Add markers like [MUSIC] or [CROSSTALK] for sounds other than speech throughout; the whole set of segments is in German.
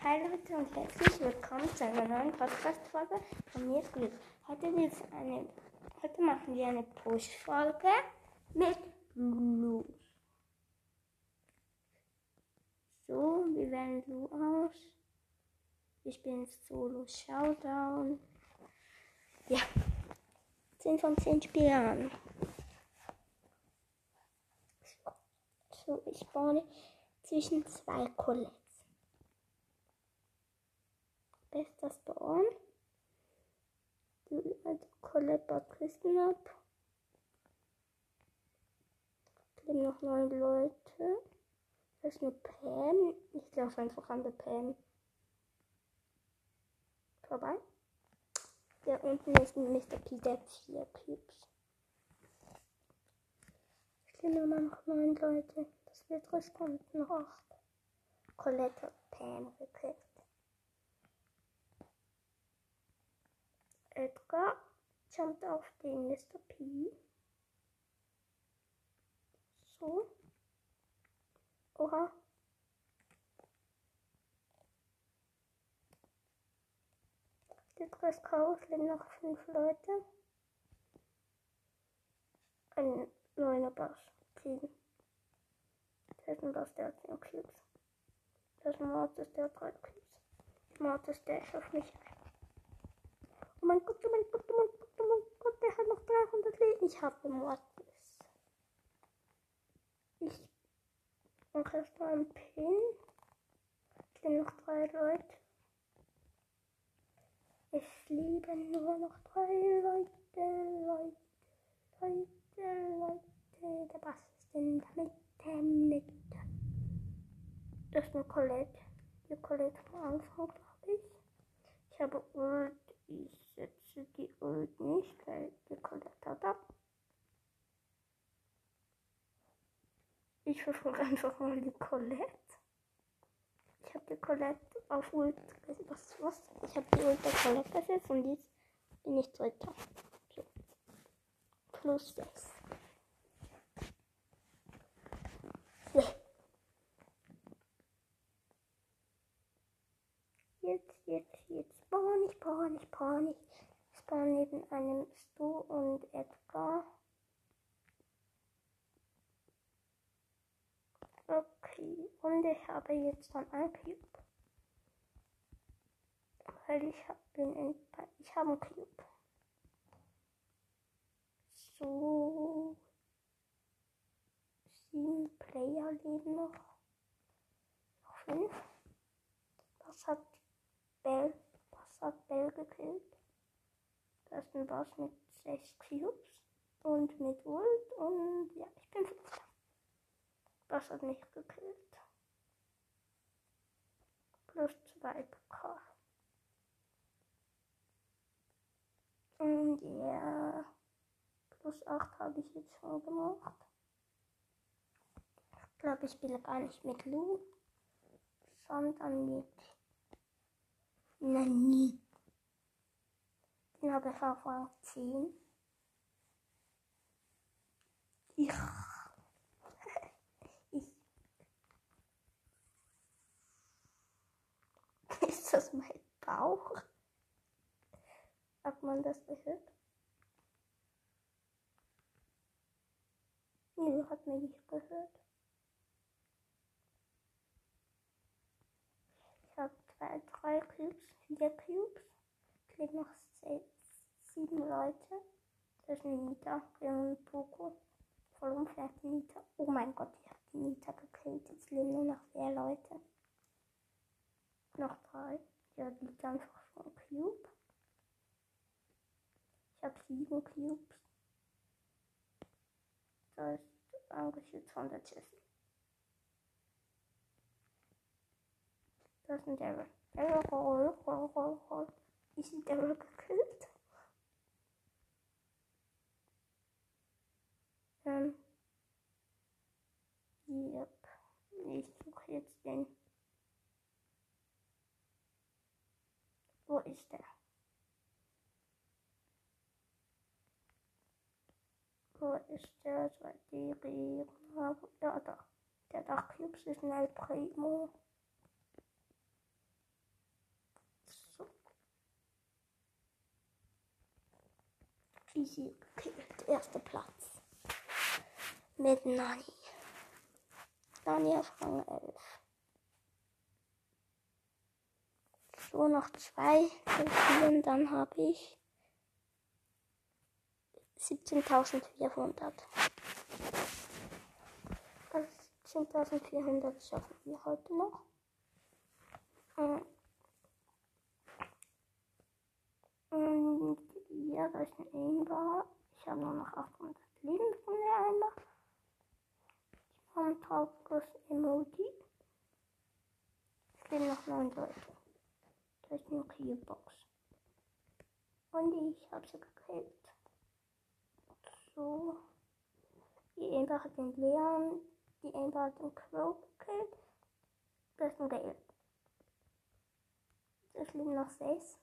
Hi Leute und herzlich willkommen zu einer neuen Podcast-Folge von mir Glück. Heute, gibt's eine, heute machen wir eine Push-Folge mit Lulu. So, wie wählen Lulu aus? Ich bin Solo Showdown. Ja, 10 von 10 Spielern. So, ich baue zwischen zwei Colettes. Bester Spawn. Die alte Colette baut Kisten ab. Leben noch neun Leute. Das ist eine Pam. Ich laufe einfach an der Pam vorbei. Der unten ist ein Mr. P, der vier Cubes. Es leben immer noch neun Leute. Das wird riskant. Noch acht. Colette hat Pam gekriegt. Edgar jumpt auf den Mr. P. So. Oha. Chaos leben noch fünf Leute. Ein neuer Boss. Sieben. Das ist ein Boss, der hat 10 Cubes. Das ist ein Mortis, der hat 3 Cubes. Mortis, der ist auf mich. Oh mein Gott, oh mein Gott, oh mein Gott, oh mein Gott, der hat noch 300 Leben. Ich habe Mortis. Ich mache erstmal einen Pin. Es leben noch drei Leute. Es leben nur noch drei Leute, Leute, Leute, Leute. Der Bass ist in der Mitte, Mitte. Das ist eine Colette. Die Colette vom Anfang, glaube ich. Ich habe Ult. Ich setze die Ult nicht, weil die Colette hat ab. Ich verfolge einfach mal die Colette. Ich habe die Colette auf Ult was, was? Ich habe die Ult der Colette gesetzt und jetzt bin ich dritter. So. Plus 6. So. Jetzt, jetzt, jetzt spawn ich, spawn ich, spawn ich. Spawn neben einem Stu und Edgar. Okay, und ich habe jetzt dann ein Cube. Weil ich bin in, ich habe einen Cube. So. Sieben Player leben noch. Noch fünf. Das hat Bell, hat Bell gekillt. Das ist ein Boss mit sechs Cubes und mit Ult und ja, ich bin fünfter. Das hat mich gekillt. Plus 2 Pokal. Und ja, plus 8 habe ich jetzt schon gemacht. Ich glaube, ich spiele gar nicht mit Lu, sondern mit Nani. Den habe ich auf Rang 10. Ja. Ist das mein Bauch? Hat man das gehört? Nö, hat man nicht gehört. Ich habe zwei, drei Cubes, vier Cubes. Es leben noch sechs, sieben Leute. Das ist eine Nita, und Poco. Voll unfair, Nita. Oh mein Gott, ich habe die Nita gekillt. Jetzt leben nur noch vier Leute. Noch drei. Ja, die liegt einfach vom Cube. Ich habe sieben Cubes. Da ist angeschützt von der Jessie. Das ist ein roll. Ich bin Daryl gekillt. Ähm. Yep. Ich suche jetzt den. Wo ist der? Wo ist der? Zwei die Ja, da. Der Dachcubes ist ein El Primo. Easy gekillt. Erster Platz. Mit Nani. Nani auf Rang 11. So, noch zwei Spielen, dann habe ich 17.400. Also 17.400 schaffen wir heute noch. Und ja, da ist ein Aimbar. Ich habe nur noch 800 Leben von der Aimbar. Ich mache ein trauriges Emoji. Es leben noch 9 Leute. Da ist eine Keybox. Und ich habe sie gekillt. So. Die Amber hat den Leon. Die Amber hat den Crow gekillt. Das ist ein Gale. Es liegen noch 6.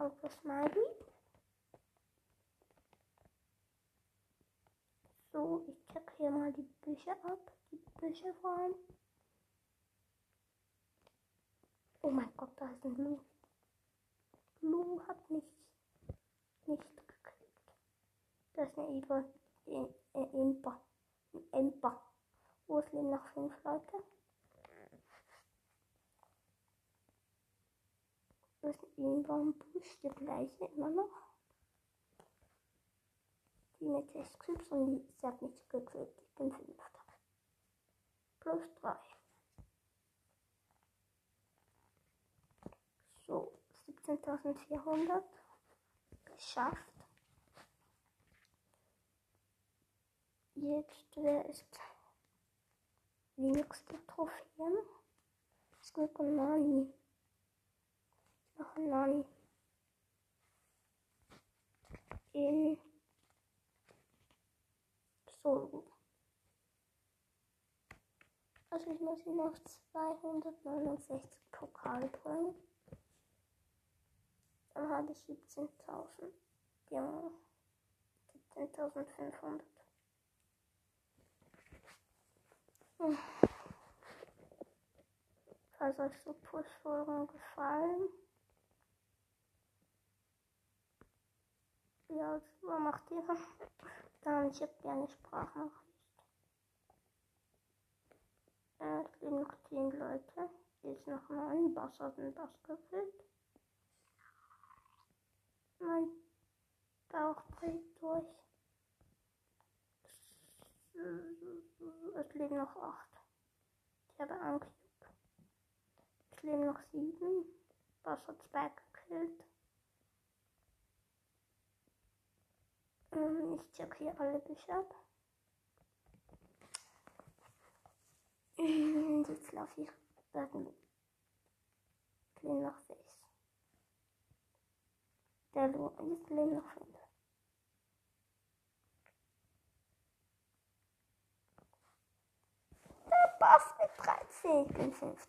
Trauriges Smiley. So, ich check hier mal die Bücher ab. Die Bücher vor allem. Oh mein Gott, da ist ein Blue. Blue hat mich nicht gekriegt. Das ist eine Eva. Ein Ember. Ein Ember. Wo es leben noch fünf Leute. Das ist ein Busch, der gleiche immer noch. Die mit Testclips und die, sie hat mich gekriegt. Ich bin fünfter. Plus drei. So, 17.400 geschafft. Jetzt, wer ist die nächste Trophäen? Squeak und Nani. Noch ein Nani. In Solo. Also ich muss ihn auf 269 Pokal bringen. Dann habe ich 17.000. Ja. 17.500. Hm. Falls euch so Push-Folgen gefallen. Ja, was macht ihr? [LAUGHS] Dann ich habe gerne Sprachnachricht. Äh, es leben noch 10 Leute. Jetzt noch 9. Bass hat einen Bass gefüllt. Mein Bauch bricht durch. Es leben noch 8. Ich habe Cube. Es leben noch 7. Bass hat 2 gekillt. Ich check hier alle Bücher ab. [LAUGHS] Jetzt laufe ich. Es leben noch 6. Der Lu jetzt leben noch 5. Der Bass mit 13. Ich bin 5.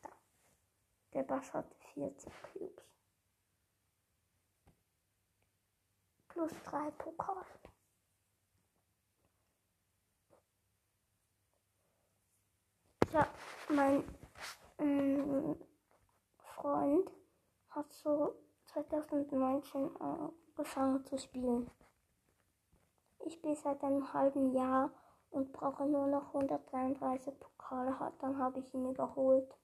Der Bass hat 14 Cubes. Plus 3 Pokal. Ja, mein ähm, Freund hat so 2019 angefangen zu spielen. Ich spiele seit einem halben Jahr und brauche nur noch 133 Pokale. Dann habe ich ihn überholt.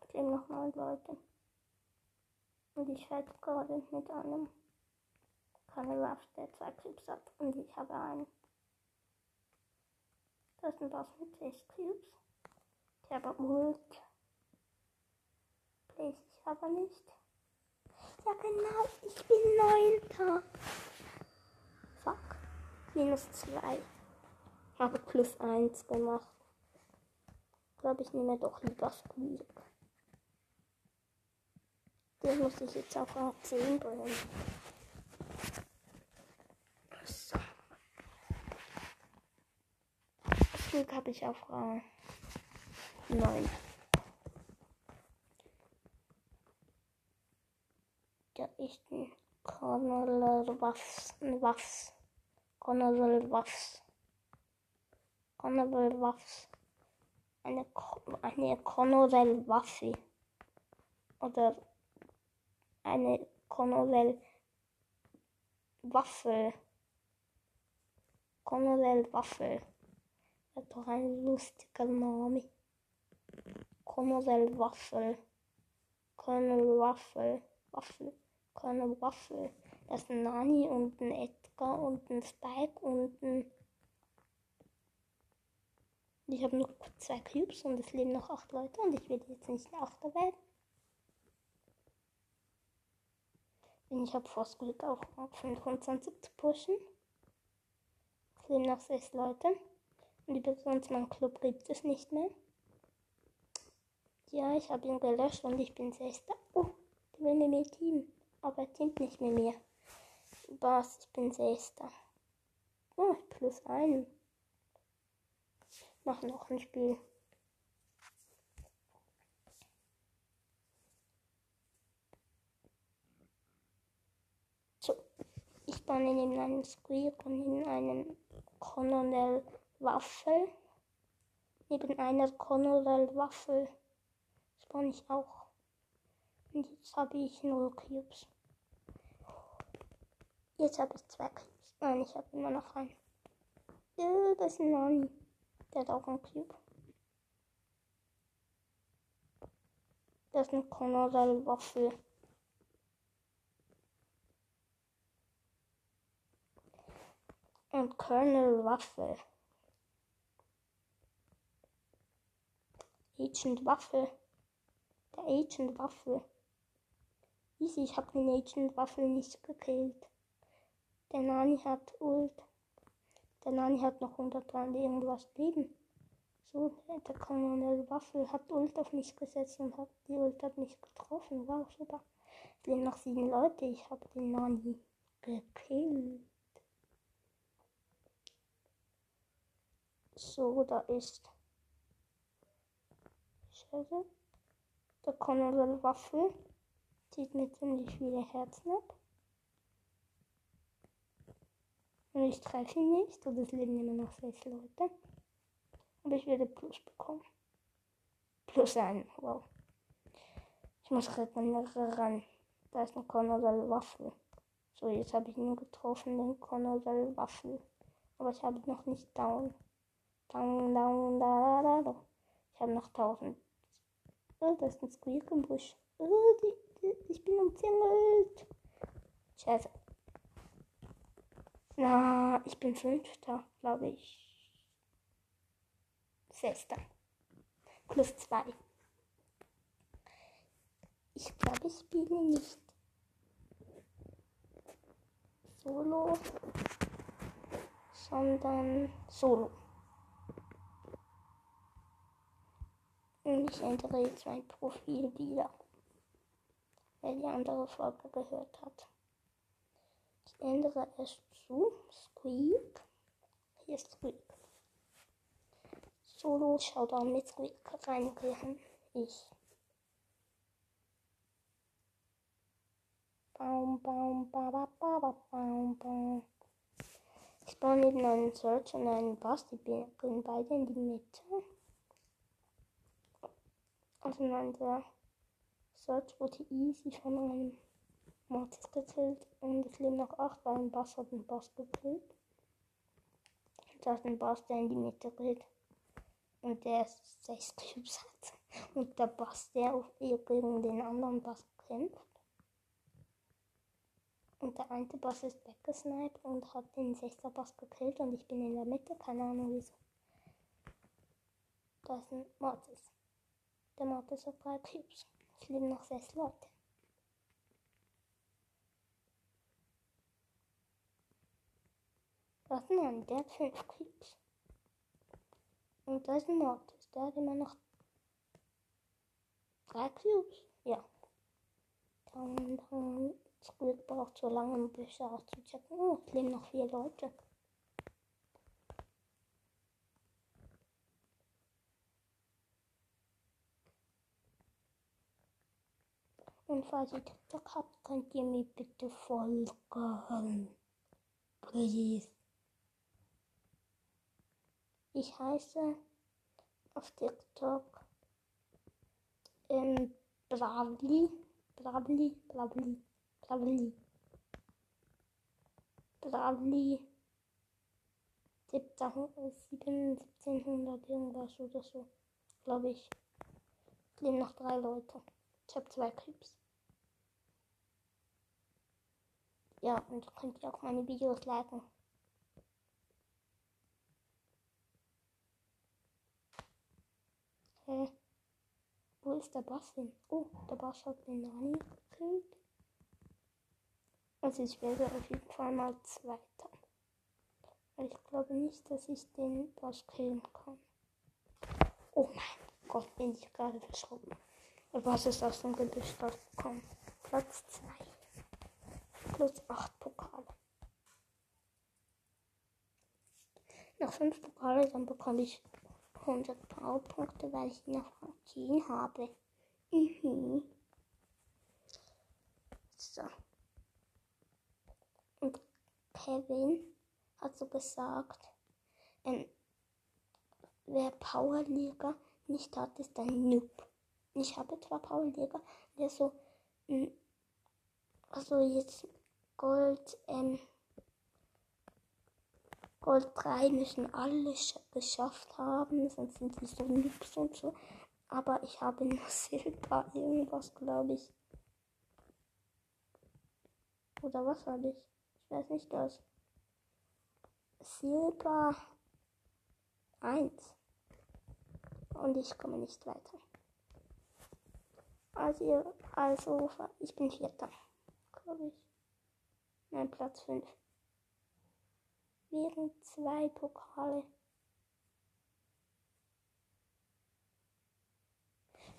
Es leben noch neun Leute. Und ich werde gerade mit einem keine Ruff, der zwei Cubes hat. Und ich habe einen. Das ist ein Boss mit 6 Cubes. Ich habe Ult. Place ich aber nicht. Ja genau, ich bin neunter. Fuck. Minus 2. Habe plus 1 gemacht. Glaube ich nehme doch lieber Squeak. Den muss ich jetzt auf Rang 10 bringen. Squeak habe ich auf Rang 9. Da ist ein Colonel Waffs. Waffs. Colonel Waffs. Colonel Waffs. eine, eine Colonel Waffe. Oder eine Colonel Waffel. Colonel Waffel. Ein lustiger Name. Colonel Waffel. Colonel Waffel. Waffel. Colonel Waffel. Das ist ein Nani und ein Edgar und ein Spike und ein. Ich habe nur zwei Cubes und es leben noch acht Leute und ich will jetzt nicht Achter werden. Und ich habe fast Glück auch auf 25 zu pushen. Es leben noch sechs Leute. Übrigens, mein Club gibt es nicht mehr. Ja, ich habe ihn gelöscht und ich bin Sechster. Oh, die will mit mir Team. Aber er teamt nicht mit mir. Was, ich bin Sechster. Oh, plus ein. Mach noch ein Spiel. So, ich baue neben einen Squeak und in einen Colonel Waffel. Neben einer Colonel Waffel spawn ich auch. Und jetzt habe ich null Cubes. Jetzt habe ich zwei Cubes. Nein, ich habe immer noch einen. Ja, das ist ein Nani. Der hat auch einen Cube. Das ist ein Colonel Waffel. Und Colonel Waffel. Agent Waffel. Der Agent Waffel. Easy, ich habe den Agent Waffel nicht gekillt. Der Nani hat Ult. Der Nani hat noch 103 irgendwas Leben. So, der Colonel Waffel hat Ult auf mich gesetzt und hat die Ult hat mich getroffen. Wow, super. Es leben noch sieben Leute. Ich habe den Nani gekillt. So, da ist. Scheiße. Der Colonel Waffel zieht mir ziemlich viele Herzen ab. Und ich treffe ihn nicht. Und es leben immer noch sechs Leute. Aber ich werde Plus bekommen. Plus ein. Wow. Ich muss regenerieren. Da ist ein Colonel Waffel. So, jetzt habe ich ihn getroffen, den Colonel Waffel. Aber ich habe noch nicht down. Down, down, da, da, da. Ich habe noch 1000. Oh, da ist ein Squeak im Busch. Oh, die, die, ich bin umzingelt. Scheiße. Na, ich bin Fünfter, glaube ich. Sechster. Plus zwei. Ich glaube, ich spiele nicht Solo, sondern Solo. Und ich ändere jetzt mein Profil wieder, wer die andere Folge gehört hat. Ich ändere es zu Squeak. Hier ist Squeak. Solo Showdown mit Squeak reingehen. Ich. Baum, Baum, ba, ba, ba, ba, baum, baum. Ich baue neben einen Search und einen Boss. Die gehen beide in die Mitte. Also nein, der Search wurde easy von einem Mortis gekillt und es leben noch 8, weil ein Boss hat den Boss gekillt. Da ist ein Boss, der in die Mitte geht und der 6 Cubes hat. Und der Boss, der auf gegen den anderen Boss kämpft. Und der eine Boss ist weggesniped und hat den 6. Boss gekillt und ich bin in der Mitte, keine Ahnung wieso. Da ist ein Mortis. Der Mortis hat 3 Cubes. [LAUGHS] Es leben noch 6 Leute. Was denn? Der hat 5 Cubes. Und da ist ein Mortis. Der hat immer noch 3 Cubes. Ja. Dann, dann. Squid braucht so lange, um Bücher auszuchecken. Oh, es leben noch 4 Leute. Und falls ihr TikTok habt, könnt ihr mir bitte folgen. Please. Ich heiße auf TikTok. Ähm, Bravli. Bravli, Bravli, Bravli. Bravli. 1700 irgendwas oder so. Glaube ich. Leben noch drei Leute. Ich habe zwei Clips. Ja, und könnt ihr auch meine Videos liken. Hä? Wo ist der Boss hin? Oh, der Boss hat den Nani gekillt. Also ich werde auf jeden Fall mal Zweiter. Weil ich glaube nicht, dass ich den Boss killen kann. Oh mein Gott, bin ich gerade verschroben. Der Boss ist aus dem Gebüsch rausgekommen. Platz 2. Plus 8 Pokale. Nach 5 Pokale, dann bekomme ich 100 Powerpunkte, weil ich noch Frankin habe. Mhm. So. Und Kevin hat so gesagt, ähm, wer Powerliga nicht hat, ist ein Noob. Ich habe zwar Powerliga, der so, ähm, also jetzt Gold, ähm, Gold 3 müssen alle geschafft haben, sonst sind die so nix und so. Aber ich habe nur [LAUGHS] Silber irgendwas, glaube ich. Oder was habe ich? Ich weiß nicht das. Silber 1. Und ich komme nicht weiter. Also, also ich bin Vierter, glaube ich. Nein, Platz 5 wären zwei Pokale.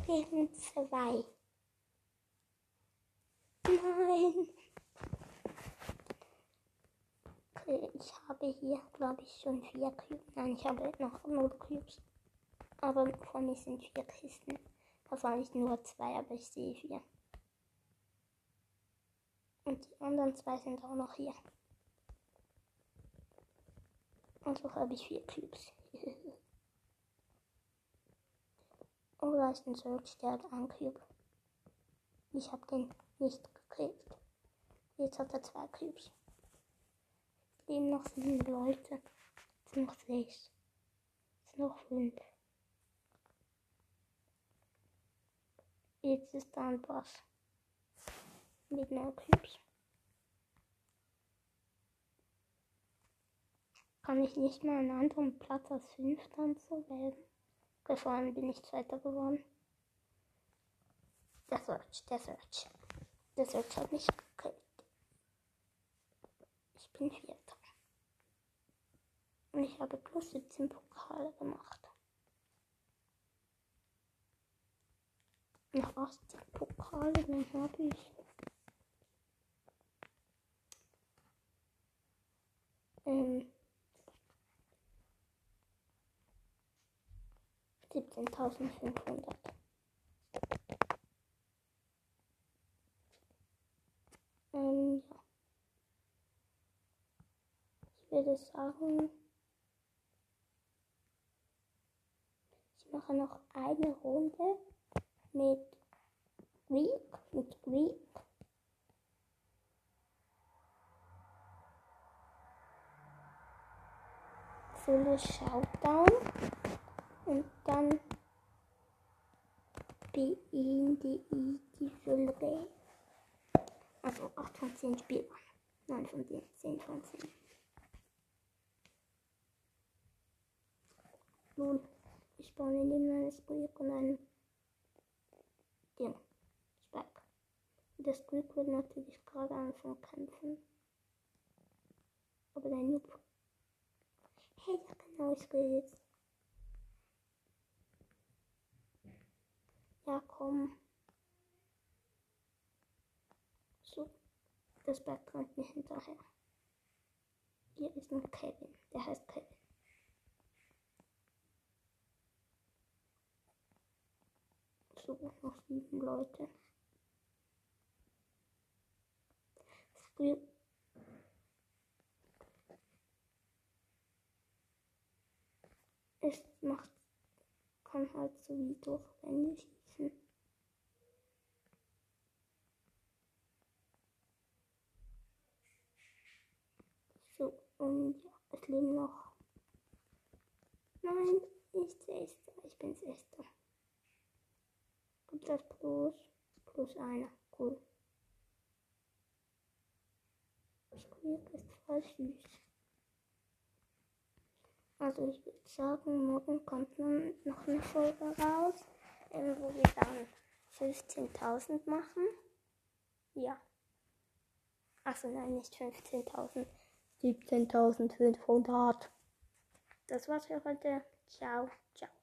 Wären zwei. Nein. Okay, ich habe hier, glaube ich, schon vier Cubes. Nein, ich habe noch null Cubes. Aber vor mir sind vier Kisten. Wahrscheinlich nur zwei, aber ich sehe vier. Und die anderen zwei sind auch noch hier. Also habe ich vier Cubes. [LAUGHS] oh, da ist ein Search, der hat einen Cube. Ich habe den nicht gekriegt. Jetzt hat er zwei Cubes. Es leben noch sieben Leute. Sind noch sechs. Sind noch fünf. Jetzt ist da ein Boss. Mit Cubes. Kann ich nicht mal einen anderen Platz als 5 dann so wählen? Okay, vor allem bin ich Zweiter geworden. Der Search, der Search. Der Search hat mich gekillt. Ich bin Vierter. Und ich habe plus 17 Pokale gemacht. Noch 18 Pokale, dann habe ich ähm, 17.500. Ähm, ja. Ich würde sagen, ich mache noch eine Runde mit Greek, mit Greek. Fülle Showdown und dann die die die Fülle. Also 8 von 10 Spielern. 9 von 10, 10 von 10. Nun, ich baue mir neben eines Projekt und ein Ding. Spike. Das Glück wird natürlich gerade anfangen kämpfen. Aber dein Noob. Genau, ich will jetzt. Ja, komm. So, das Berg kommt mir hinterher. Hier ist noch Kevin. Der heißt Kevin. So, noch sieben Leute. Früher es macht kann halt so wie durch Wände schießen. So, und ja, es leben noch. Nein, nicht Sechster, ich bin Sechster. Und das plus, plus einer, cool. Squeak ist voll süß. Also ich würde sagen, morgen kommt dann noch eine Folge raus, ähm, wo wir dann 15.000 machen. Ja. Achso, nein, nicht 15.000. 17.500. Das war's für heute. Ciao, ciao.